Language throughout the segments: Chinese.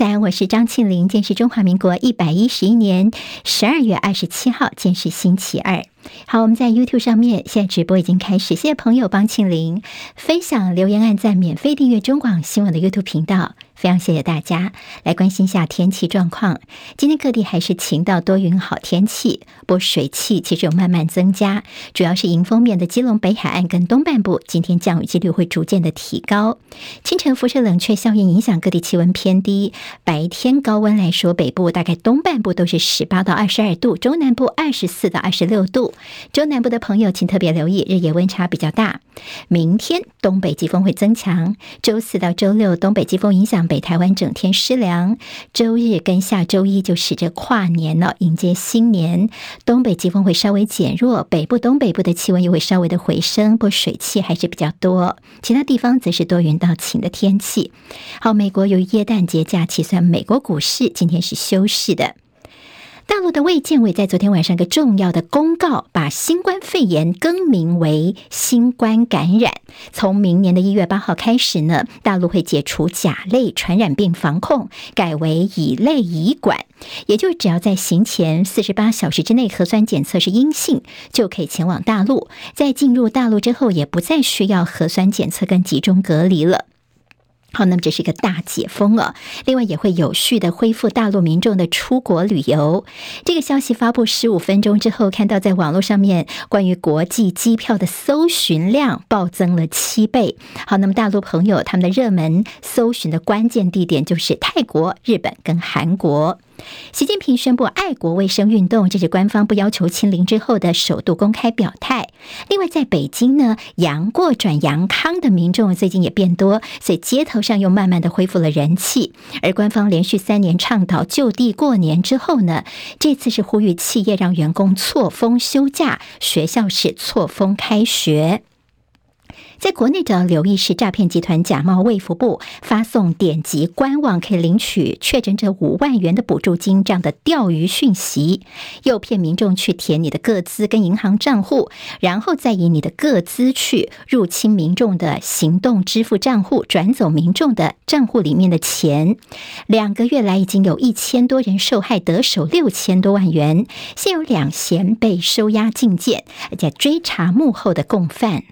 在，我是张庆玲。今天是中华民国一百一十一年十二月二十七号，今天是星期二。好，我们在 YouTube 上面，现在直播已经开始。谢谢朋友帮庆玲分享、留言、按赞、免费订阅中广新闻的 YouTube 频道。非常谢谢大家来关心一下天气状况。今天各地还是晴到多云好天气，不过水汽其实有慢慢增加，主要是迎风面的基隆北海岸跟东半部，今天降雨几率会逐渐的提高。清晨辐射冷却效应影响各地气温偏低，白天高温来说，北部大概东半部都是十八到二十二度，中南部二十四到二十六度。中南部的朋友请特别留意，日夜温差比较大。明天东北季风会增强，周四到周六东北季风影响。北台湾整天湿凉，周日跟下周一就使着跨年了，迎接新年。东北季风会稍微减弱，北部、东北部的气温又会稍微的回升，不过水汽还是比较多。其他地方则是多云到晴的天气。好，美国由于耶诞节假期，算美国股市今天是休市的。大陆的卫健委在昨天晚上一个重要的公告，把新冠肺炎更名为新冠感染。从明年的一月八号开始呢，大陆会解除甲类传染病防控，改为乙类乙管。也就只要在行前四十八小时之内核酸检测是阴性，就可以前往大陆。在进入大陆之后，也不再需要核酸检测跟集中隔离了。好，那么这是一个大解封了，另外也会有序的恢复大陆民众的出国旅游。这个消息发布十五分钟之后，看到在网络上面关于国际机票的搜寻量暴增了七倍。好，那么大陆朋友他们的热门搜寻的关键地点就是泰国、日本跟韩国。习近平宣布爱国卫生运动，这是官方不要求清零之后的首度公开表态。另外，在北京呢，阳过转阳康的民众最近也变多，所以街头上又慢慢的恢复了人气。而官方连续三年倡导就地过年之后呢，这次是呼吁企业让员工错峰休假，学校是错峰开学。在国内的留意是诈骗集团假冒卫福部发送点击官网可以领取确诊者五万元的补助金这样的钓鱼讯息，诱骗民众去填你的个资跟银行账户，然后再以你的个资去入侵民众的行动支付账户，转走民众的账户里面的钱。两个月来已经有一千多人受害，得手六千多万元，现有两嫌被收押禁见，而且追查幕后的共犯。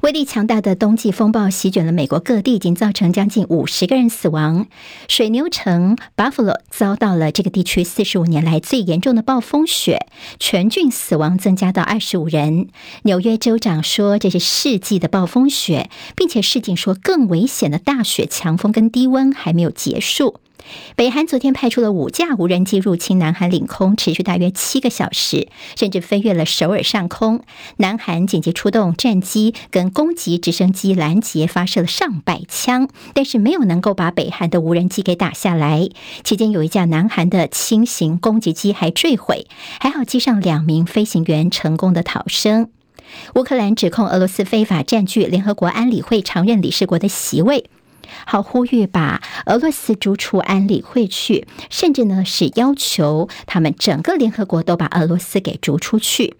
威力强大的冬季风暴席卷了美国各地，已经造成将近五十个人死亡。水牛城 Buffalo 遭到了这个地区四十五年来最严重的暴风雪，全郡死亡增加到二十五人。纽约州长说这是世纪的暴风雪，并且市警说更危险的大雪、强风跟低温还没有结束。北韩昨天派出了五架无人机入侵南韩领空，持续大约七个小时，甚至飞越了首尔上空。南韩紧急出动战机跟攻击直升机拦截，发射了上百枪，但是没有能够把北韩的无人机给打下来。期间有一架南韩的轻型攻击机还坠毁，还好机上两名飞行员成功的逃生。乌克兰指控俄罗斯非法占据联合国安理会常任理事国的席位。好，呼吁把俄罗斯逐出安理会去，甚至呢是要求他们整个联合国都把俄罗斯给逐出去。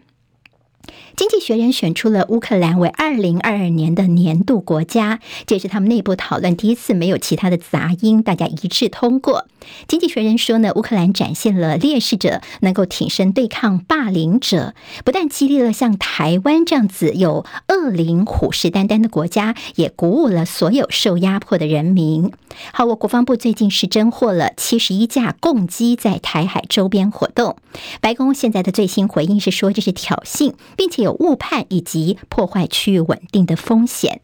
经济学人选出了乌克兰为二零二二年的年度国家，这是他们内部讨论第一次没有其他的杂音，大家一致通过。经济学人说呢，乌克兰展现了烈士者能够挺身对抗霸凌者，不但激励了像台湾这样子有恶灵虎视眈眈的国家，也鼓舞了所有受压迫的人民。好，我国防部最近是侦获了七十一架共机在台海周边活动，白宫现在的最新回应是说这是挑衅，并且有。误判以及破坏区域稳定的风险。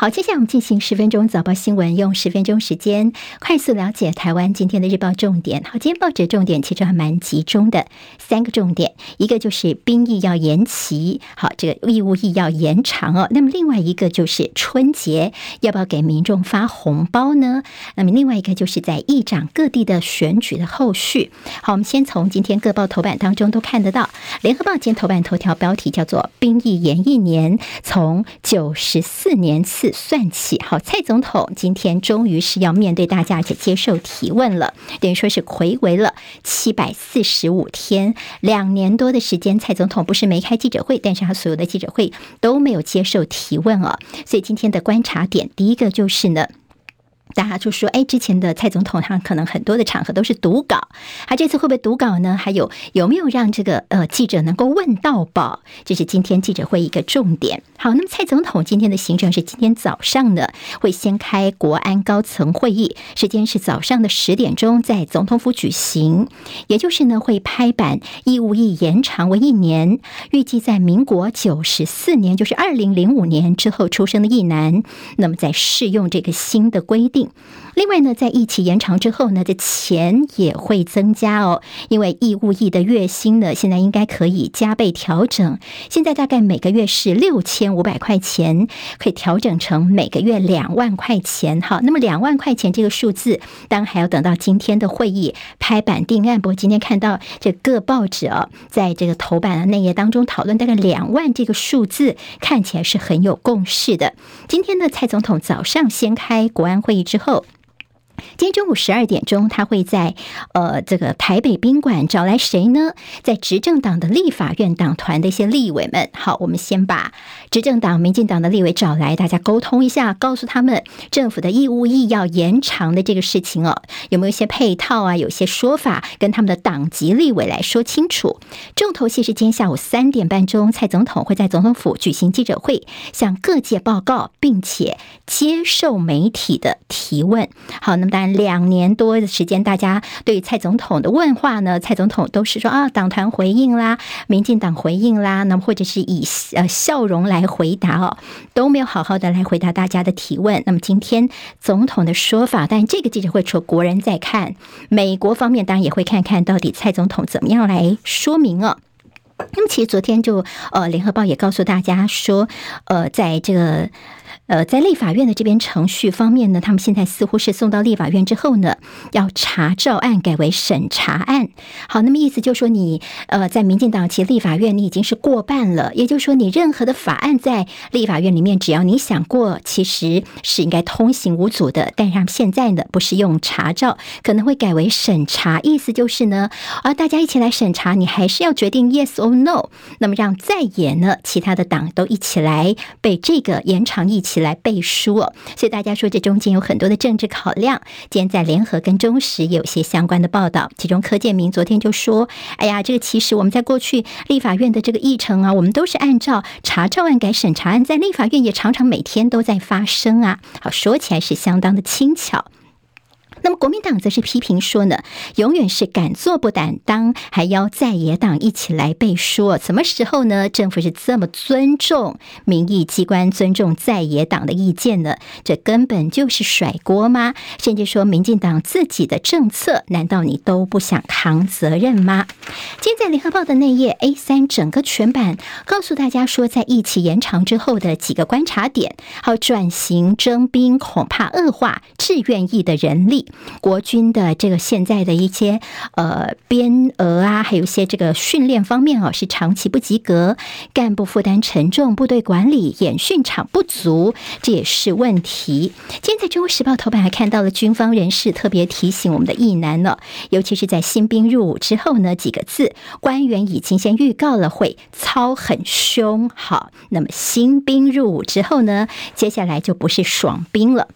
好，接下来我们进行十分钟早报新闻，用十分钟时间快速了解台湾今天的日报重点。好，今天报纸重点其实还蛮集中的，三个重点，一个就是兵役要延期，好，这个义务役要延长哦。那么另外一个就是春节要不要给民众发红包呢？那么另外一个就是在议长各地的选举的后续。好，我们先从今天各报头版当中都看得到，联合报今天头版头条标题叫做“兵役延一年，从九十四年次”。算起，好，蔡总统今天终于是要面对大家，而且接受提问了，等于说是回违了七百四十五天，两年多的时间，蔡总统不是没开记者会，但是他所有的记者会都没有接受提问哦。所以今天的观察点，第一个就是呢。大家就说，哎，之前的蔡总统他可能很多的场合都是读稿，他这次会不会读稿呢？还有有没有让这个呃记者能够问到宝？这是今天记者会一个重点。好，那么蔡总统今天的行程是今天早上呢会先开国安高层会议，时间是早上的十点钟在总统府举行，也就是呢会拍板义务役延长为一年，预计在民国九十四年，就是二零零五年之后出生的役男，那么在适用这个新的规定。另外呢，在疫情延长之后呢，这钱也会增加哦。因为义务役的月薪呢，现在应该可以加倍调整。现在大概每个月是六千五百块钱，可以调整成每个月两万块钱。好，那么两万块钱这个数字，当然还要等到今天的会议拍板定案。不过今天看到这各报纸啊，在这个头版的内页当中讨论大概两万这个数字，看起来是很有共识的。今天呢，蔡总统早上先开国安会议之后。今天中午十二点钟，他会在呃这个台北宾馆找来谁呢？在执政党的立法院党团的一些立委们。好，我们先把执政党民进党的立委找来，大家沟通一下，告诉他们政府的义务意要延长的这个事情哦，有没有一些配套啊？有些说法跟他们的党籍立委来说清楚。重头戏是今天下午三点半钟，蔡总统会在总统府举行记者会，向各界报告，并且接受媒体的提问。好，那但两年多的时间，大家对蔡总统的问话呢，蔡总统都是说啊，党团回应啦，民进党回应啦，那么或者是以呃笑容来回答哦，都没有好好的来回答大家的提问。那么今天总统的说法，但这个记者会除国人在看，美国方面当然也会看看到底蔡总统怎么样来说明哦。那么其实昨天就呃，联合报也告诉大家说，呃，在这个。呃，在立法院的这边程序方面呢，他们现在似乎是送到立法院之后呢，要查照案改为审查案。好，那么意思就是说你，呃，在民进党其立法院你已经是过半了，也就是说你任何的法案在立法院里面，只要你想过，其实是应该通行无阻的。但是他们现在呢，不是用查照，可能会改为审查，意思就是呢，啊，大家一起来审查，你还是要决定 yes or no。那么让在野呢，其他的党都一起来被这个延长一起。来背书哦，所以大家说这中间有很多的政治考量。今天在联合跟中时有些相关的报道，其中柯建铭昨天就说：“哎呀，这个其实我们在过去立法院的这个议程啊，我们都是按照查照案改审查案，在立法院也常常每天都在发生啊。”好，说起来是相当的轻巧。那么国民党则是批评说呢，永远是敢做不敢当，还要在野党一起来背书。什么时候呢？政府是这么尊重民意机关、尊重在野党的意见呢？这根本就是甩锅吗？甚至说民进党自己的政策，难道你都不想扛责任吗？今天在联合报的内页 A 三整个全版告诉大家说，在疫情延长之后的几个观察点，好，转型征兵恐怕恶化志愿役的人力。国军的这个现在的一些呃编额啊，还有一些这个训练方面哦，是长期不及格，干部负担沉重，部队管理演训场不足，这也是问题。今天在中国时报头版还看到了军方人士特别提醒我们的意男呢，尤其是在新兵入伍之后呢，几个字，官员已经先预告了会操很凶。好，那么新兵入伍之后呢，接下来就不是爽兵了。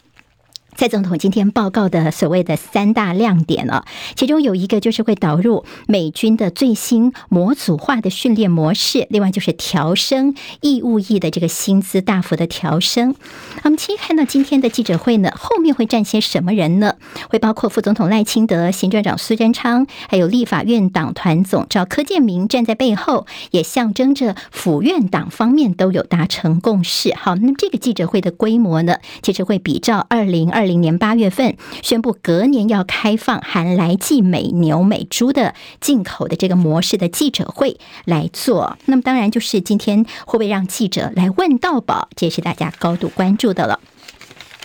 蔡总统今天报告的所谓的三大亮点了，其中有一个就是会导入美军的最新模组化的训练模式，另外就是调升义务役的这个薪资大幅的调升。我们其实看到今天的记者会呢，后面会站些什么人呢？会包括副总统赖清德、行政长苏贞昌，还有立法院党团总召柯建铭站在背后，也象征着府院党方面都有达成共识。好，那么这个记者会的规模呢，其实会比照二零二。二零年八月份宣布，隔年要开放含来剂美牛美猪的进口的这个模式的记者会来做。那么当然就是今天会不会让记者来问到宝，这也是大家高度关注的了。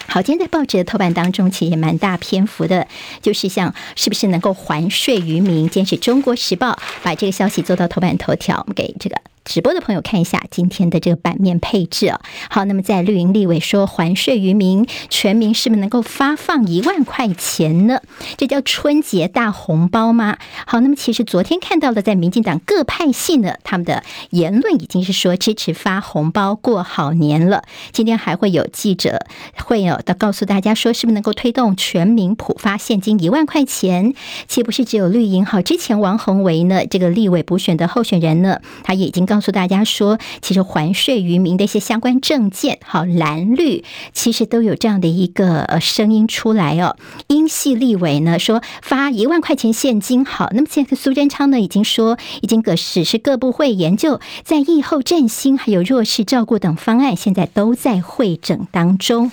好，今天在报纸的头版当中，其实也蛮大篇幅的，就是像是不是能够还税于民。今天是中国时报把这个消息做到头版头条，我们给这个。直播的朋友看一下今天的这个版面配置啊。好，那么在绿营立委说还税于民，全民是不是能够发放一万块钱呢？这叫春节大红包吗？好，那么其实昨天看到了在民进党各派系呢，他们的言论已经是说支持发红包过好年了。今天还会有记者会有的告诉大家说，是不是能够推动全民普发现金一万块钱？岂不是只有绿营？好，之前王宏维呢，这个立委补选的候选人呢，他也已经告告诉大家说，其实还税于民的一些相关证件，好蓝绿其实都有这样的一个呃声音出来哦。英系立委呢说发一万块钱现金，好，那么现在苏贞昌呢已经说，已经指示是各部会研究在疫后振兴还有弱势照顾等方案，现在都在会诊当中。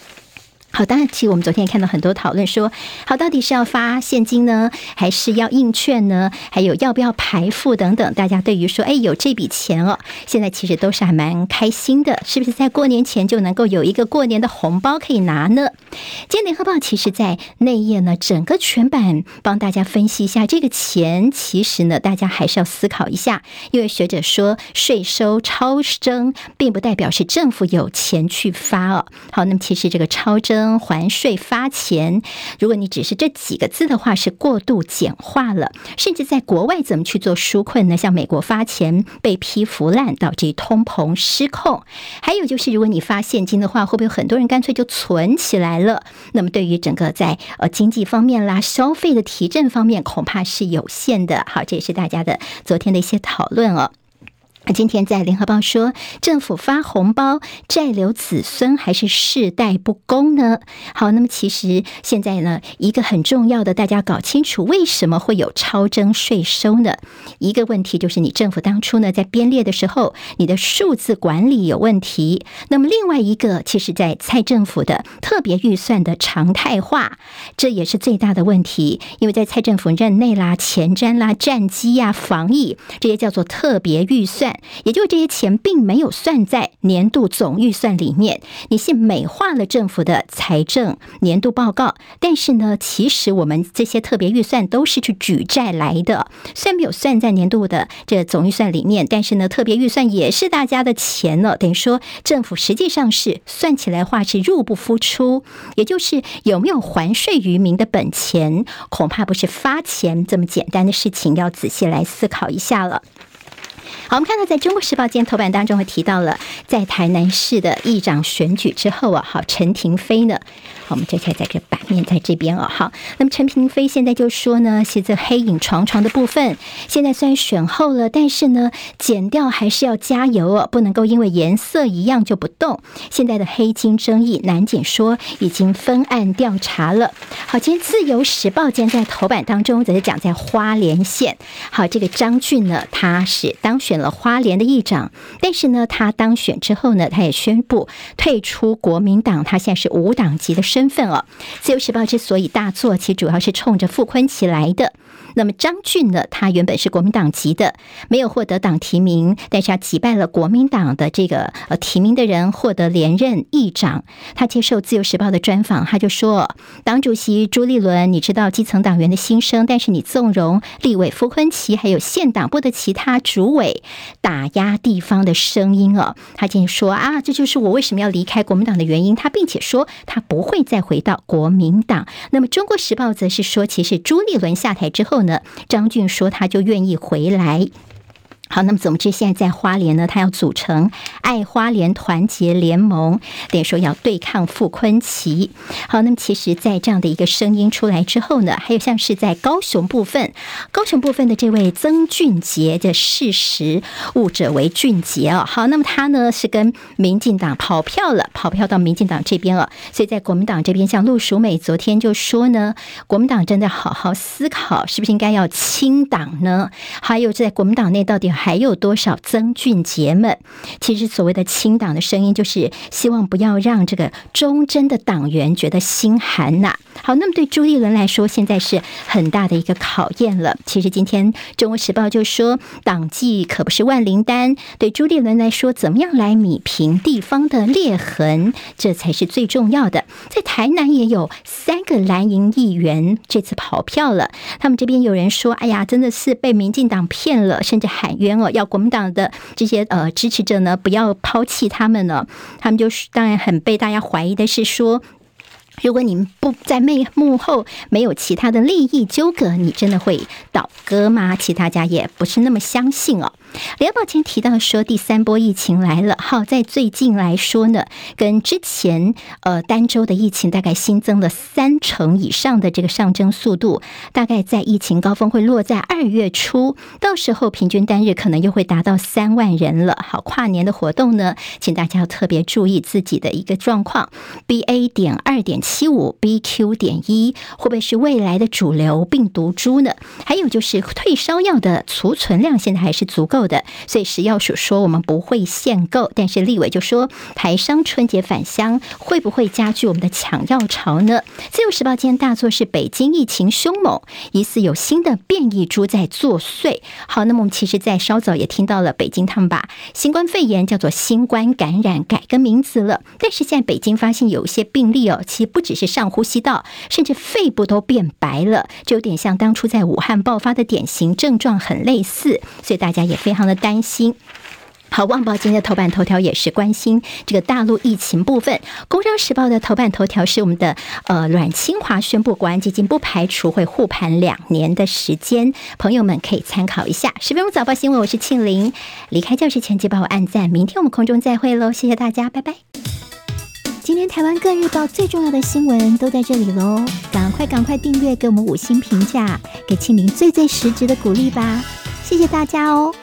好，当然，其实我们昨天也看到很多讨论说，好，到底是要发现金呢，还是要印券呢？还有要不要排付等等？大家对于说，哎，有这笔钱哦，现在其实都是还蛮开心的，是不是在过年前就能够有一个过年的红包可以拿呢？今天联合报其实在内页呢，整个全版帮大家分析一下这个钱，其实呢，大家还是要思考一下，因为学者说，税收超征并不代表是政府有钱去发哦。好，那么其实这个超征。还税发钱，如果你只是这几个字的话，是过度简化了。甚至在国外怎么去做纾困呢？像美国发钱被批腐烂，导致通膨失控。还有就是，如果你发现金的话，会不会有很多人干脆就存起来了？那么对于整个在呃经济方面啦、消费的提振方面，恐怕是有限的。好，这也是大家的昨天的一些讨论哦。今天在联合报说，政府发红包债留子孙还是世代不公呢？好，那么其实现在呢，一个很重要的，大家搞清楚为什么会有超征税收呢？一个问题就是你政府当初呢在编列的时候，你的数字管理有问题。那么另外一个，其实在蔡政府的特别预算的常态化，这也是最大的问题。因为在蔡政府任内啦，前瞻啦，战机呀，防疫这些叫做特别预算。也就这些钱并没有算在年度总预算里面，你是美化了政府的财政年度报告，但是呢，其实我们这些特别预算都是去举债来的，虽然没有算在年度的这总预算里面，但是呢，特别预算也是大家的钱了，等于说政府实际上是算起来话是入不敷出，也就是有没有还税于民的本钱，恐怕不是发钱这么简单的事情，要仔细来思考一下了。好，我们看到在中国时报今天头版当中，会提到了在台南市的议长选举之后啊，好，陈亭妃呢。好，我们接下来在这版面在这边哦。好，那么陈亭妃现在就说呢，是这黑影床床的部分，现在虽然选后了，但是呢，剪掉还是要加油哦，不能够因为颜色一样就不动。现在的黑金争议，南检说已经分案调查了。好，今天自由时报今天在头版当中则是讲在花莲县。好，这个张俊呢，他是当选了花莲的议长，但是呢，他当选之后呢，他也宣布退出国民党，他现在是无党籍的。身份了，自由时报之所以大做，其主要是冲着傅昆萁来的。那么张俊呢，他原本是国民党籍的，没有获得党提名，但是他击败了国民党的这个呃提名的人，获得连任议长。他接受自由时报的专访，他就说：“党主席朱立伦，你知道基层党员的心声，但是你纵容立委傅昆萁，还有县党部的其他主委打压地方的声音哦。”他竟说：“啊，这就是我为什么要离开国民党的原因。”他并且说他不会再回到国民党。那么中国时报则是说，其实朱立伦下台之后。呢，张俊说他就愿意回来。好，那么总之，现在在花莲呢，他要组成爱花莲团结联盟，等于说要对抗傅崐萁。好，那么其实，在这样的一个声音出来之后呢，还有像是在高雄部分，高雄部分的这位曾俊杰的事实务者为俊杰哦。好，那么他呢是跟民进党跑票了，跑票到民进党这边了。所以在国民党这边，像陆淑美昨天就说呢，国民党真的好好思考，是不是应该要清党呢？还有在国民党内到底？还有多少曾俊杰们？其实所谓的清党的声音，就是希望不要让这个忠贞的党员觉得心寒呐。好，那么对朱立伦来说，现在是很大的一个考验了。其实今天《中国时报》就说，党纪可不是万灵丹。对朱立伦来说，怎么样来弭平地方的裂痕，这才是最重要的。在台南也有三个蓝营议员这次跑票了，他们这边有人说：“哎呀，真的是被民进党骗了，甚至喊。”冤哦，要国民党的这些呃支持者呢不要抛弃他们呢。他们就是当然很被大家怀疑的是说。如果你们不在幕幕后没有其他的利益纠葛，你真的会倒戈吗？其他家也不是那么相信哦。联报今天提到说，第三波疫情来了。好，在最近来说呢，跟之前呃单周的疫情大概新增了三成以上的这个上升速度，大概在疫情高峰会落在二月初，到时候平均单日可能又会达到三万人了。好，跨年的活动呢，请大家要特别注意自己的一个状况。BA. 点二点七五，BQ. 点一，会不会是未来的主流病毒株呢？还有就是退烧药的储存量现在还是足够的，所以食药署说我们不会限购，但是立委就说台商春节返乡会不会加剧我们的抢药潮呢？自由时报今天大作是北京疫情凶猛，疑似有新的变异株在作祟。好，那么我们其实，在稍早也听到了北京他们把新冠肺炎叫做新冠感染改个名字了，但是现在北京发现有一些病例哦，其实不只是上呼吸道，甚至肺部都变白了，就有点像当初在武汉爆发的典型症状很类似，所以大家也。非非常的担心。好，《旺报》今天的头版头条也是关心这个大陆疫情部分。《工商时报》的头版头条是我们的呃阮清华宣布，国安基金不排除会护盘两年的时间，朋友们可以参考一下。十分钟早报新闻，我是庆玲。离开教室前，记得帮我按赞。明天我们空中再会喽，谢谢大家，拜拜。今天台湾各日报最重要的新闻都在这里喽，赶快赶快订阅，给我们五星评价，给庆玲最最实质的鼓励吧，谢谢大家哦。